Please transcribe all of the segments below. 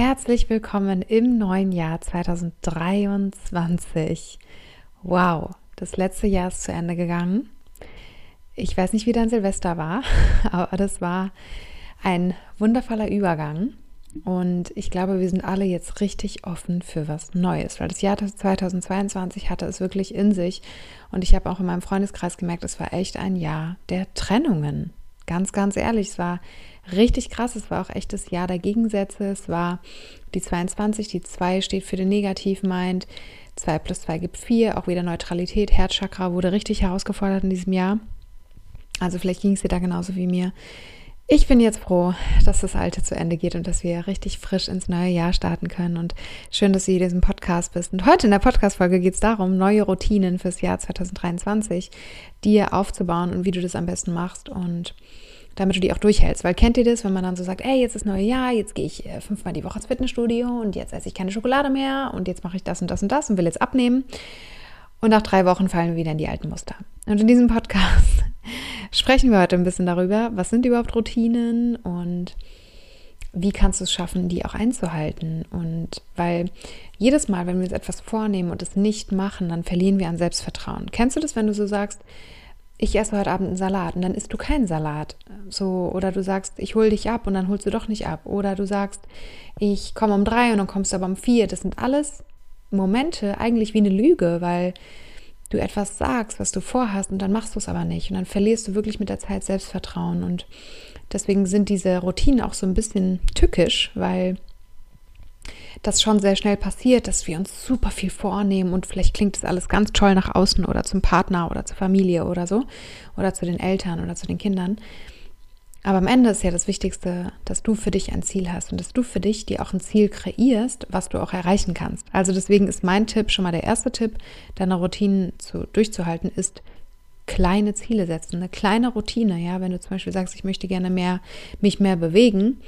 Herzlich willkommen im neuen Jahr 2023. Wow, das letzte Jahr ist zu Ende gegangen. Ich weiß nicht, wie dein Silvester war, aber das war ein wundervoller Übergang. Und ich glaube, wir sind alle jetzt richtig offen für was Neues, weil das Jahr 2022 hatte es wirklich in sich. Und ich habe auch in meinem Freundeskreis gemerkt, es war echt ein Jahr der Trennungen. Ganz, ganz ehrlich, es war richtig krass. Es war auch echt das Jahr der Gegensätze. Es war die 22, die 2 steht für den Negativ-Mind. 2 plus 2 gibt 4, auch wieder Neutralität. Herzchakra wurde richtig herausgefordert in diesem Jahr. Also vielleicht ging es dir da genauso wie mir. Ich bin jetzt froh, dass das Alte zu Ende geht und dass wir richtig frisch ins neue Jahr starten können. Und schön, dass du hier in diesem Podcast bist. Und heute in der Podcast-Folge geht es darum, neue Routinen fürs Jahr 2023 dir aufzubauen und wie du das am besten machst. Und damit du die auch durchhältst. Weil kennt ihr das, wenn man dann so sagt, ey, jetzt ist neue Jahr, jetzt gehe ich äh, fünfmal die Woche ins Fitnessstudio und jetzt esse ich keine Schokolade mehr und jetzt mache ich das und das und das und will jetzt abnehmen. Und nach drei Wochen fallen wir wieder in die alten Muster. Und in diesem Podcast sprechen wir heute ein bisschen darüber, was sind überhaupt Routinen und wie kannst du es schaffen, die auch einzuhalten? Und weil jedes Mal, wenn wir uns etwas vornehmen und es nicht machen, dann verlieren wir an Selbstvertrauen. Kennst du das, wenn du so sagst, ich esse heute Abend einen Salat und dann isst du keinen Salat. So, oder du sagst, ich hole dich ab und dann holst du doch nicht ab. Oder du sagst, ich komme um drei und dann kommst du aber um vier. Das sind alles Momente eigentlich wie eine Lüge, weil du etwas sagst, was du vorhast und dann machst du es aber nicht. Und dann verlierst du wirklich mit der Zeit Selbstvertrauen. Und deswegen sind diese Routinen auch so ein bisschen tückisch, weil das schon sehr schnell passiert, dass wir uns super viel vornehmen und vielleicht klingt das alles ganz toll nach außen oder zum Partner oder zur Familie oder so oder zu den Eltern oder zu den Kindern. Aber am Ende ist ja das Wichtigste, dass du für dich ein Ziel hast und dass du für dich dir auch ein Ziel kreierst, was du auch erreichen kannst. Also deswegen ist mein Tipp, schon mal der erste Tipp, deine Routinen zu, durchzuhalten, ist kleine Ziele setzen, eine kleine Routine. Ja, wenn du zum Beispiel sagst, ich möchte gerne mehr, mich mehr bewegen,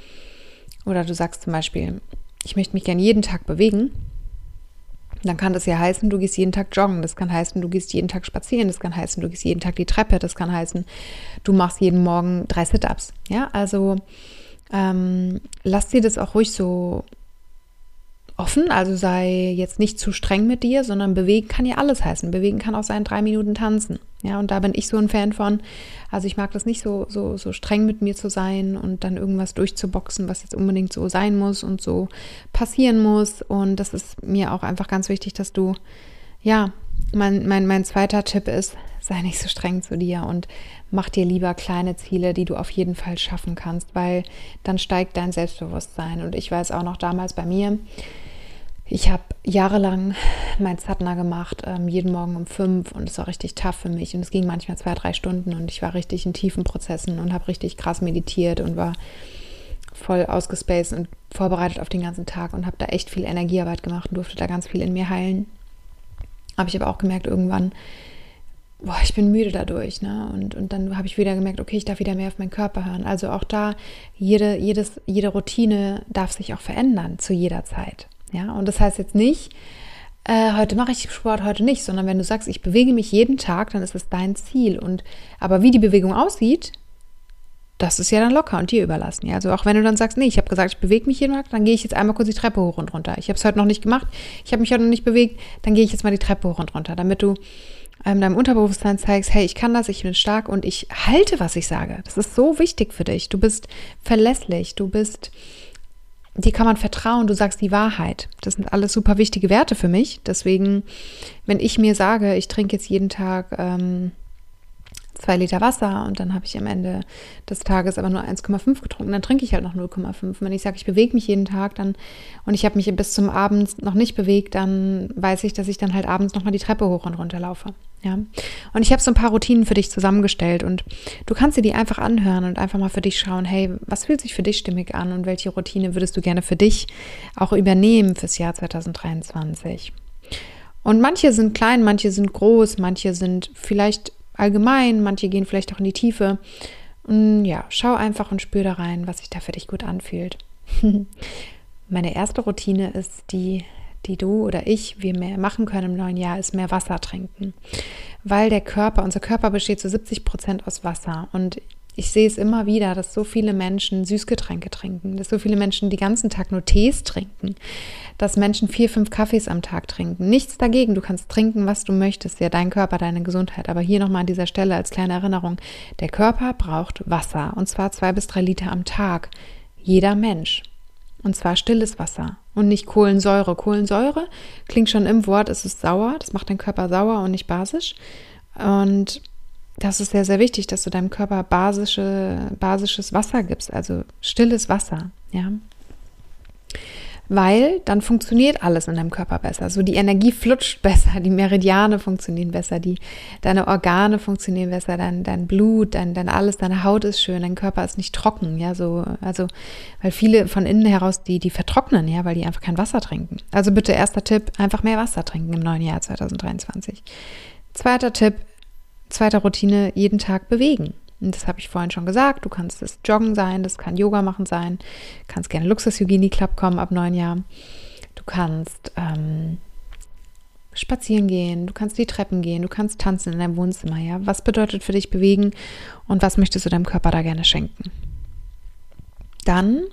oder du sagst zum Beispiel, ich möchte mich gerne jeden Tag bewegen, dann kann das ja heißen, du gehst jeden Tag joggen, das kann heißen, du gehst jeden Tag spazieren, das kann heißen, du gehst jeden Tag die Treppe, das kann heißen, du machst jeden Morgen drei Sit-ups. Ja, also ähm, lass dir das auch ruhig so offen, also sei jetzt nicht zu streng mit dir, sondern bewegen kann ja alles heißen. Bewegen kann auch sein, drei Minuten tanzen. Ja, und da bin ich so ein Fan von. Also ich mag das nicht so, so, so streng mit mir zu sein und dann irgendwas durchzuboxen, was jetzt unbedingt so sein muss und so passieren muss. Und das ist mir auch einfach ganz wichtig, dass du, ja, mein, mein, mein zweiter Tipp ist, sei nicht so streng zu dir und mach dir lieber kleine Ziele, die du auf jeden Fall schaffen kannst, weil dann steigt dein Selbstbewusstsein. Und ich weiß auch noch damals bei mir, ich habe jahrelang mein Zatna gemacht, ähm, jeden Morgen um fünf und es war richtig tough für mich und es ging manchmal zwei, drei Stunden und ich war richtig in tiefen Prozessen und habe richtig krass meditiert und war voll ausgespaced und vorbereitet auf den ganzen Tag und habe da echt viel Energiearbeit gemacht und durfte da ganz viel in mir heilen. Habe ich aber auch gemerkt irgendwann, boah, ich bin müde dadurch, ne? Und, und dann habe ich wieder gemerkt, okay, ich darf wieder mehr auf meinen Körper hören. Also auch da, jede, jedes, jede Routine darf sich auch verändern zu jeder Zeit. Ja, und das heißt jetzt nicht, äh, heute mache ich Sport, heute nicht, sondern wenn du sagst, ich bewege mich jeden Tag, dann ist es dein Ziel. Und aber wie die Bewegung aussieht, das ist ja dann locker und dir überlassen. Ja? Also auch wenn du dann sagst, nee, ich habe gesagt, ich bewege mich jeden Tag, dann gehe ich jetzt einmal kurz die Treppe hoch und runter. Ich habe es heute noch nicht gemacht, ich habe mich heute noch nicht bewegt, dann gehe ich jetzt mal die Treppe hoch und runter, damit du ähm, deinem Unterbewusstsein zeigst, hey, ich kann das, ich bin stark und ich halte, was ich sage. Das ist so wichtig für dich. Du bist verlässlich, du bist dir kann man vertrauen, du sagst die Wahrheit. Das sind alles super wichtige Werte für mich. Deswegen, wenn ich mir sage, ich trinke jetzt jeden Tag ähm, zwei Liter Wasser und dann habe ich am Ende des Tages aber nur 1,5 getrunken. Dann trinke ich halt noch 0,5. Wenn ich sage, ich bewege mich jeden Tag dann und ich habe mich bis zum Abend noch nicht bewegt, dann weiß ich, dass ich dann halt abends nochmal die Treppe hoch und runter laufe. Ja. Und ich habe so ein paar Routinen für dich zusammengestellt und du kannst dir die einfach anhören und einfach mal für dich schauen, hey, was fühlt sich für dich stimmig an und welche Routine würdest du gerne für dich auch übernehmen fürs Jahr 2023? Und manche sind klein, manche sind groß, manche sind vielleicht allgemein, manche gehen vielleicht auch in die Tiefe. Und ja, schau einfach und spür da rein, was sich da für dich gut anfühlt. Meine erste Routine ist die, die du oder ich, wir mehr machen können im neuen Jahr, ist mehr Wasser trinken. Weil der Körper, unser Körper besteht zu 70 Prozent aus Wasser. Und ich sehe es immer wieder, dass so viele Menschen Süßgetränke trinken, dass so viele Menschen den ganzen Tag nur Tees trinken, dass Menschen vier, fünf Kaffees am Tag trinken. Nichts dagegen, du kannst trinken, was du möchtest, ja, dein Körper, deine Gesundheit. Aber hier nochmal an dieser Stelle als kleine Erinnerung, der Körper braucht Wasser und zwar zwei bis drei Liter am Tag. Jeder Mensch. Und zwar stilles Wasser und nicht Kohlensäure. Kohlensäure klingt schon im Wort, es ist sauer, das macht deinen Körper sauer und nicht basisch. Und das ist sehr, sehr wichtig, dass du deinem Körper basische, basisches Wasser gibst, also stilles Wasser, ja. Weil dann funktioniert alles in deinem Körper besser. So die Energie flutscht besser, die Meridiane funktionieren besser, die, deine Organe funktionieren besser, dein, dein Blut, dein, dein alles, deine Haut ist schön, dein Körper ist nicht trocken, ja, so, also, weil viele von innen heraus, die, die vertrocknen, ja, weil die einfach kein Wasser trinken. Also bitte erster Tipp, einfach mehr Wasser trinken im neuen Jahr 2023. Zweiter Tipp, zweite Routine, jeden Tag bewegen. Und das habe ich vorhin schon gesagt. Du kannst das Joggen sein, das kann Yoga machen sein, kannst gerne Luxus Hygiene Club kommen ab neun Jahren. Du kannst ähm, spazieren gehen, du kannst die Treppen gehen, du kannst tanzen in deinem Wohnzimmer. Ja, was bedeutet für dich bewegen und was möchtest du deinem Körper da gerne schenken? Dann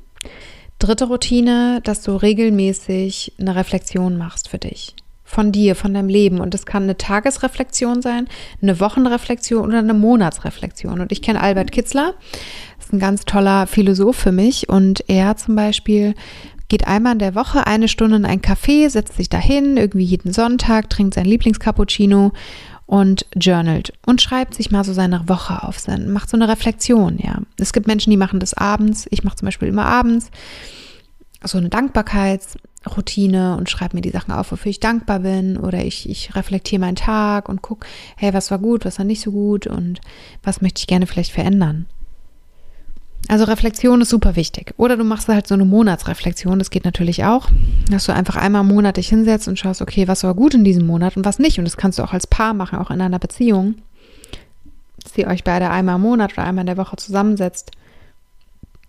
dritte Routine, dass du regelmäßig eine Reflexion machst für dich von dir, von deinem Leben. Und das kann eine Tagesreflexion sein, eine Wochenreflexion oder eine Monatsreflexion. Und ich kenne Albert Kitzler, ist ein ganz toller Philosoph für mich. Und er zum Beispiel geht einmal in der Woche eine Stunde in ein Café, setzt sich dahin, irgendwie jeden Sonntag, trinkt sein Lieblingscappuccino und journalt und schreibt sich mal so seine Woche auf, macht so eine Reflexion, ja. Es gibt Menschen, die machen das abends, ich mache zum Beispiel immer abends so eine Dankbarkeits- Routine und schreibe mir die Sachen auf, wofür ich dankbar bin. Oder ich, ich reflektiere meinen Tag und gucke, hey, was war gut, was war nicht so gut und was möchte ich gerne vielleicht verändern. Also Reflexion ist super wichtig. Oder du machst halt so eine Monatsreflexion, das geht natürlich auch, dass du einfach einmal im Monat dich hinsetzt und schaust, okay, was war gut in diesem Monat und was nicht. Und das kannst du auch als Paar machen, auch in einer Beziehung. Dass ihr euch beide einmal im Monat oder einmal in der Woche zusammensetzt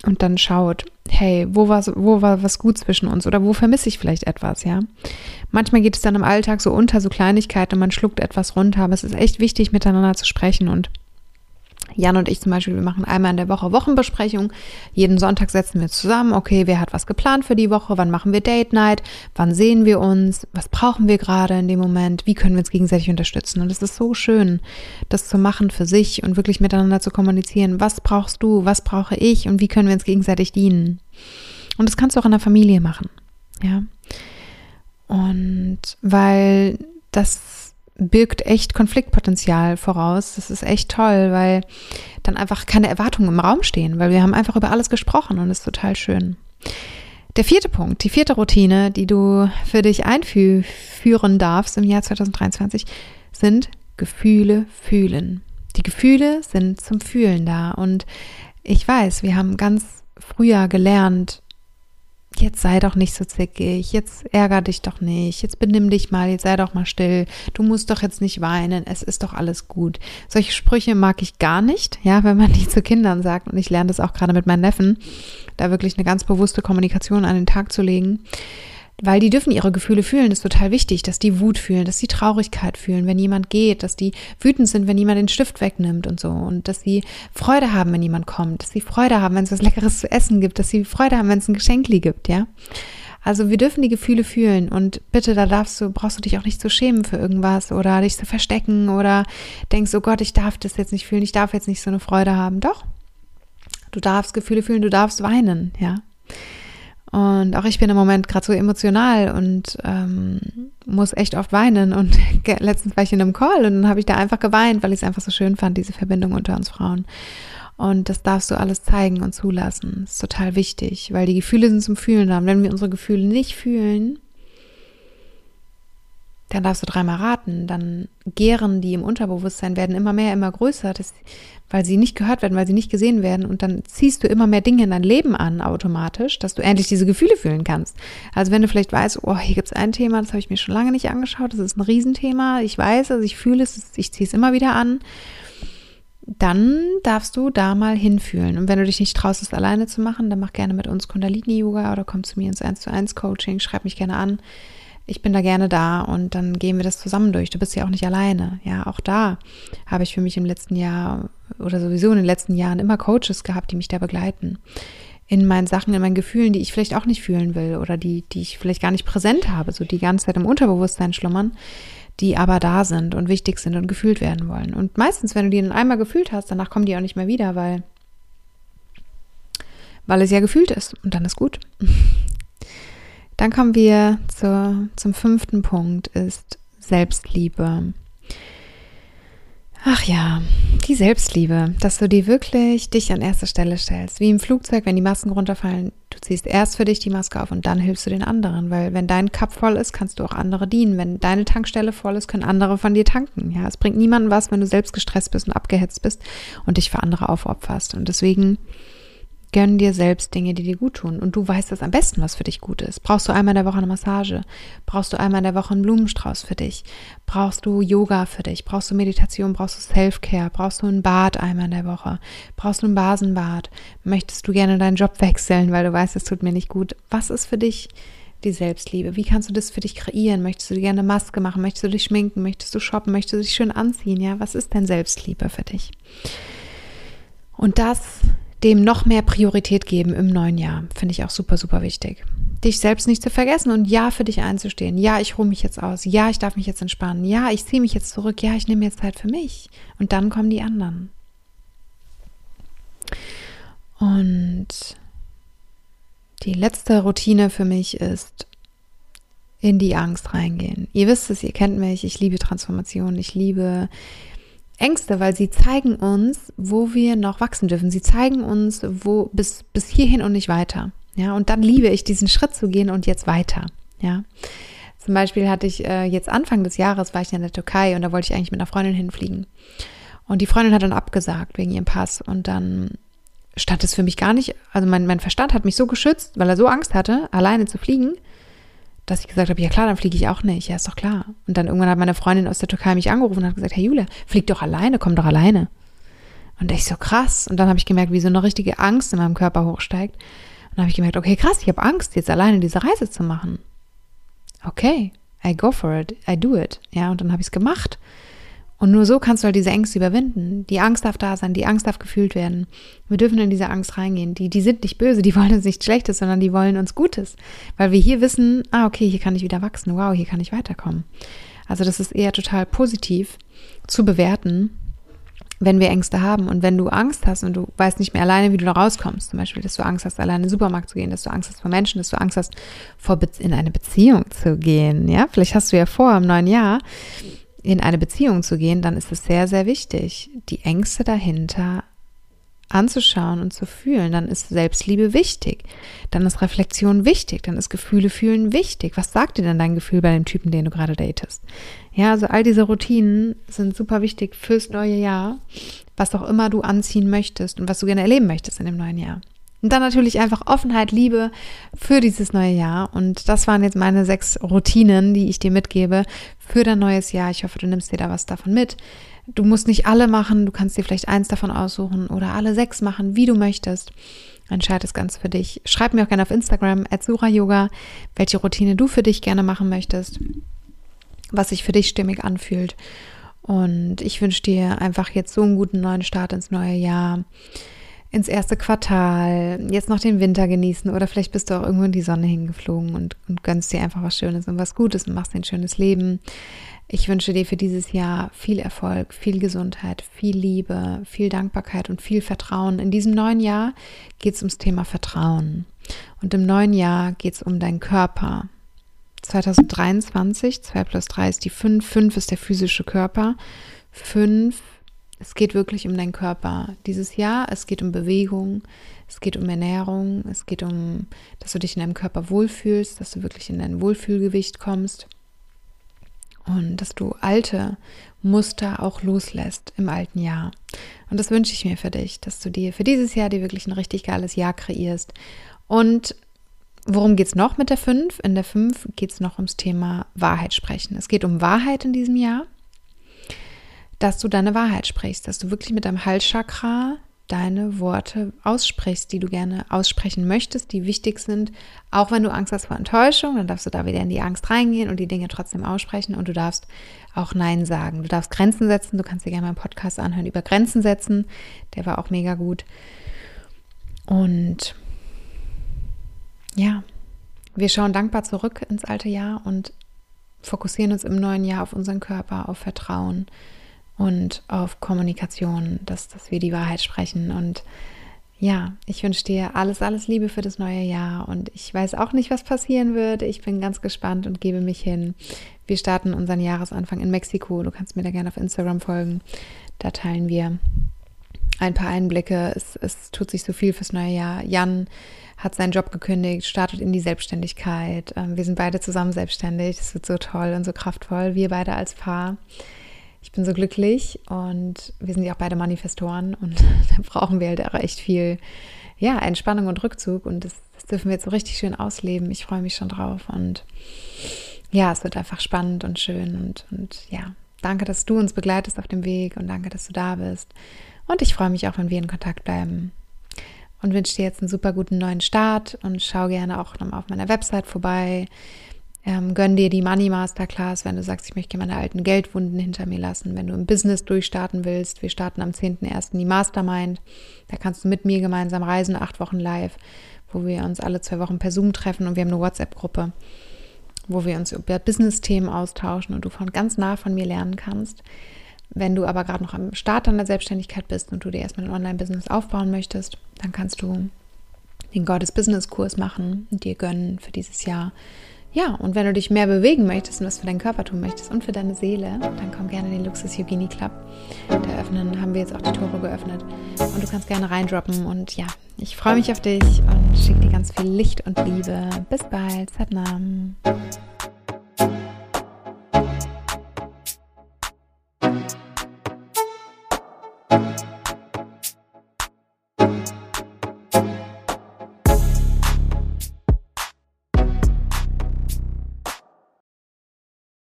und dann schaut, hey, wo war, wo war was gut zwischen uns oder wo vermisse ich vielleicht etwas, ja. Manchmal geht es dann im Alltag so unter, so Kleinigkeiten man schluckt etwas runter, aber es ist echt wichtig, miteinander zu sprechen und Jan und ich zum Beispiel, wir machen einmal in der Woche Wochenbesprechung. Jeden Sonntag setzen wir zusammen. Okay, wer hat was geplant für die Woche? Wann machen wir Date Night? Wann sehen wir uns? Was brauchen wir gerade in dem Moment? Wie können wir uns gegenseitig unterstützen? Und es ist so schön, das zu machen für sich und wirklich miteinander zu kommunizieren. Was brauchst du? Was brauche ich? Und wie können wir uns gegenseitig dienen? Und das kannst du auch in der Familie machen. Ja. Und weil das birgt echt Konfliktpotenzial voraus. Das ist echt toll, weil dann einfach keine Erwartungen im Raum stehen, weil wir haben einfach über alles gesprochen und das ist total schön. Der vierte Punkt, die vierte Routine, die du für dich einführen darfst im Jahr 2023, sind Gefühle fühlen. Die Gefühle sind zum Fühlen da und ich weiß, wir haben ganz früher gelernt, jetzt sei doch nicht so zickig, jetzt ärger dich doch nicht, jetzt benimm dich mal, jetzt sei doch mal still, du musst doch jetzt nicht weinen, es ist doch alles gut. Solche Sprüche mag ich gar nicht, ja, wenn man die zu Kindern sagt. Und ich lerne das auch gerade mit meinen Neffen, da wirklich eine ganz bewusste Kommunikation an den Tag zu legen weil die dürfen ihre Gefühle fühlen, das ist total wichtig, dass die Wut fühlen, dass die Traurigkeit fühlen, wenn jemand geht, dass die wütend sind, wenn jemand den Stift wegnimmt und so und dass sie Freude haben, wenn jemand kommt, dass sie Freude haben, wenn es was Leckeres zu essen gibt, dass sie Freude haben, wenn es ein Geschenkli gibt, ja. Also wir dürfen die Gefühle fühlen und bitte, da darfst du, brauchst du dich auch nicht zu schämen für irgendwas oder dich zu verstecken oder denkst, oh Gott, ich darf das jetzt nicht fühlen, ich darf jetzt nicht so eine Freude haben. Doch, du darfst Gefühle fühlen, du darfst weinen, ja. Und auch ich bin im Moment gerade so emotional und ähm, muss echt oft weinen. Und letztens war ich in einem Call und dann habe ich da einfach geweint, weil ich es einfach so schön fand, diese Verbindung unter uns Frauen. Und das darfst du alles zeigen und zulassen. Das ist total wichtig, weil die Gefühle sind zum Fühlen da. Und wenn wir unsere Gefühle nicht fühlen, dann darfst du dreimal raten. Dann gären die im Unterbewusstsein, werden immer mehr, immer größer, das, weil sie nicht gehört werden, weil sie nicht gesehen werden. Und dann ziehst du immer mehr Dinge in dein Leben an, automatisch, dass du endlich diese Gefühle fühlen kannst. Also wenn du vielleicht weißt, oh, hier gibt es ein Thema, das habe ich mir schon lange nicht angeschaut, das ist ein Riesenthema, ich weiß, also ich fühle es, ich ziehe es immer wieder an dann darfst du da mal hinfühlen. Und wenn du dich nicht traust, es alleine zu machen, dann mach gerne mit uns Kundalini-Yoga oder komm zu mir ins 1 zu 1 Coaching, schreib mich gerne an. Ich bin da gerne da und dann gehen wir das zusammen durch. Du bist ja auch nicht alleine. Ja, auch da habe ich für mich im letzten Jahr oder sowieso in den letzten Jahren immer Coaches gehabt, die mich da begleiten. In meinen Sachen, in meinen Gefühlen, die ich vielleicht auch nicht fühlen will oder die, die ich vielleicht gar nicht präsent habe, so die ganze Zeit im Unterbewusstsein schlummern die aber da sind und wichtig sind und gefühlt werden wollen. Und meistens, wenn du die dann einmal gefühlt hast, danach kommen die auch nicht mehr wieder, weil, weil es ja gefühlt ist und dann ist gut. Dann kommen wir zur, zum fünften Punkt, ist Selbstliebe. Ach ja, die Selbstliebe, dass du dir wirklich dich an erste Stelle stellst. Wie im Flugzeug, wenn die Masken runterfallen, du ziehst erst für dich die Maske auf und dann hilfst du den anderen. Weil wenn dein Cup voll ist, kannst du auch andere dienen. Wenn deine Tankstelle voll ist, können andere von dir tanken. Ja, es bringt niemandem was, wenn du selbst gestresst bist und abgehetzt bist und dich für andere aufopferst. Und deswegen Gönn dir selbst Dinge, die dir gut tun. Und du weißt das am besten, was für dich gut ist. Brauchst du einmal in der Woche eine Massage? Brauchst du einmal in der Woche einen Blumenstrauß für dich? Brauchst du Yoga für dich? Brauchst du Meditation? Brauchst du Self-Care? Brauchst du ein Bad einmal in der Woche? Brauchst du ein Basenbad? Möchtest du gerne deinen Job wechseln, weil du weißt, es tut mir nicht gut? Was ist für dich die Selbstliebe? Wie kannst du das für dich kreieren? Möchtest du dir gerne eine Maske machen? Möchtest du dich schminken? Möchtest du shoppen? Möchtest du dich schön anziehen? Ja, was ist denn Selbstliebe für dich? Und das dem noch mehr Priorität geben im neuen Jahr. Finde ich auch super, super wichtig. Dich selbst nicht zu vergessen und ja für dich einzustehen. Ja, ich ruhe mich jetzt aus. Ja, ich darf mich jetzt entspannen. Ja, ich ziehe mich jetzt zurück. Ja, ich nehme jetzt Zeit für mich. Und dann kommen die anderen. Und die letzte Routine für mich ist in die Angst reingehen. Ihr wisst es, ihr kennt mich, ich liebe Transformation, ich liebe Ängste, weil sie zeigen uns, wo wir noch wachsen dürfen. Sie zeigen uns, wo bis, bis hierhin und nicht weiter. Ja, und dann liebe ich diesen Schritt zu gehen und jetzt weiter. Ja. Zum Beispiel hatte ich äh, jetzt Anfang des Jahres war ich in der Türkei und da wollte ich eigentlich mit einer Freundin hinfliegen. Und die Freundin hat dann abgesagt wegen ihrem Pass. Und dann stand es für mich gar nicht, also mein, mein Verstand hat mich so geschützt, weil er so Angst hatte, alleine zu fliegen, dass ich gesagt habe, ja klar, dann fliege ich auch nicht. Ja, ist doch klar. Und dann irgendwann hat meine Freundin aus der Türkei mich angerufen und hat gesagt, Herr Julia, flieg doch alleine, komm doch alleine. Und ich so krass. Und dann habe ich gemerkt, wie so eine richtige Angst in meinem Körper hochsteigt. Und dann habe ich gemerkt, okay, krass, ich habe Angst, jetzt alleine diese Reise zu machen. Okay, I go for it, I do it. Ja, und dann habe ich es gemacht. Und nur so kannst du halt diese Ängste überwinden. Die Angst darf da sein, die Angst darf gefühlt werden. Wir dürfen in diese Angst reingehen. Die, die sind nicht böse, die wollen uns nichts Schlechtes, sondern die wollen uns Gutes. Weil wir hier wissen, ah, okay, hier kann ich wieder wachsen, wow, hier kann ich weiterkommen. Also das ist eher total positiv zu bewerten, wenn wir Ängste haben. Und wenn du Angst hast und du weißt nicht mehr alleine, wie du da rauskommst, zum Beispiel, dass du Angst hast, alleine in den Supermarkt zu gehen, dass du Angst hast vor Menschen, dass du Angst hast, vor in eine Beziehung zu gehen, ja, vielleicht hast du ja vor im neuen Jahr, in eine Beziehung zu gehen, dann ist es sehr, sehr wichtig, die Ängste dahinter anzuschauen und zu fühlen. Dann ist Selbstliebe wichtig. Dann ist Reflexion wichtig. Dann ist Gefühle fühlen wichtig. Was sagt dir denn dein Gefühl bei dem Typen, den du gerade datest? Ja, also all diese Routinen sind super wichtig fürs neue Jahr, was auch immer du anziehen möchtest und was du gerne erleben möchtest in dem neuen Jahr. Und dann natürlich einfach Offenheit, Liebe für dieses neue Jahr. Und das waren jetzt meine sechs Routinen, die ich dir mitgebe für dein neues Jahr. Ich hoffe, du nimmst dir da was davon mit. Du musst nicht alle machen, du kannst dir vielleicht eins davon aussuchen oder alle sechs machen, wie du möchtest. Entscheide es ganz für dich. Schreib mir auch gerne auf Instagram, Yoga, welche Routine du für dich gerne machen möchtest, was sich für dich stimmig anfühlt. Und ich wünsche dir einfach jetzt so einen guten neuen Start ins neue Jahr ins erste Quartal, jetzt noch den Winter genießen oder vielleicht bist du auch irgendwo in die Sonne hingeflogen und, und gönnst dir einfach was Schönes und was Gutes und machst ein schönes Leben. Ich wünsche dir für dieses Jahr viel Erfolg, viel Gesundheit, viel Liebe, viel Dankbarkeit und viel Vertrauen. In diesem neuen Jahr geht es ums Thema Vertrauen. Und im neuen Jahr geht es um deinen Körper. 2023, 2 plus 3 ist die 5, 5 ist der physische Körper, 5, es geht wirklich um deinen Körper. Dieses Jahr, es geht um Bewegung, es geht um Ernährung, es geht um, dass du dich in deinem Körper wohlfühlst, dass du wirklich in dein Wohlfühlgewicht kommst und dass du alte Muster auch loslässt im alten Jahr. Und das wünsche ich mir für dich, dass du dir für dieses Jahr dir wirklich ein richtig geiles Jahr kreierst. Und worum geht es noch mit der 5? In der 5 geht es noch ums Thema Wahrheit sprechen. Es geht um Wahrheit in diesem Jahr, dass du deine Wahrheit sprichst, dass du wirklich mit deinem Halschakra deine Worte aussprichst, die du gerne aussprechen möchtest, die wichtig sind. Auch wenn du Angst hast vor Enttäuschung, dann darfst du da wieder in die Angst reingehen und die Dinge trotzdem aussprechen und du darfst auch Nein sagen. Du darfst Grenzen setzen. Du kannst dir gerne meinen Podcast anhören über Grenzen setzen. Der war auch mega gut. Und ja, wir schauen dankbar zurück ins alte Jahr und fokussieren uns im neuen Jahr auf unseren Körper, auf Vertrauen, und auf Kommunikation, dass, dass wir die Wahrheit sprechen. Und ja, ich wünsche dir alles, alles Liebe für das neue Jahr. Und ich weiß auch nicht, was passieren wird. Ich bin ganz gespannt und gebe mich hin. Wir starten unseren Jahresanfang in Mexiko. Du kannst mir da gerne auf Instagram folgen. Da teilen wir ein paar Einblicke. Es, es tut sich so viel fürs neue Jahr. Jan hat seinen Job gekündigt, startet in die Selbstständigkeit. Ähm, wir sind beide zusammen selbstständig. Das wird so toll und so kraftvoll. Wir beide als Paar. Ich bin so glücklich und wir sind ja auch beide Manifestoren und da brauchen wir halt auch echt viel ja, Entspannung und Rückzug und das, das dürfen wir jetzt so richtig schön ausleben. Ich freue mich schon drauf und ja, es wird einfach spannend und schön und, und ja, danke, dass du uns begleitest auf dem Weg und danke, dass du da bist. Und ich freue mich auch, wenn wir in Kontakt bleiben. Und wünsche dir jetzt einen super guten neuen Start und schau gerne auch nochmal auf meiner Website vorbei. Ähm, gönn dir die Money Masterclass, wenn du sagst, ich möchte meine alten Geldwunden hinter mir lassen. Wenn du im Business durchstarten willst, wir starten am 10.01. die Mastermind. Da kannst du mit mir gemeinsam reisen, acht Wochen live, wo wir uns alle zwei Wochen per Zoom treffen und wir haben eine WhatsApp-Gruppe, wo wir uns über Business-Themen austauschen und du von ganz nah von mir lernen kannst. Wenn du aber gerade noch am Start deiner Selbstständigkeit bist und du dir erstmal ein Online-Business aufbauen möchtest, dann kannst du den Gottes Business Kurs machen und dir gönnen für dieses Jahr ja, und wenn du dich mehr bewegen möchtest und was für deinen Körper tun möchtest und für deine Seele, dann komm gerne in den Luxus Yogini Club. Da öffnen, haben wir jetzt auch die Tore geöffnet. Und du kannst gerne reindroppen. Und ja, ich freue mich auf dich und schicke dir ganz viel Licht und Liebe. Bis bald. Satnam.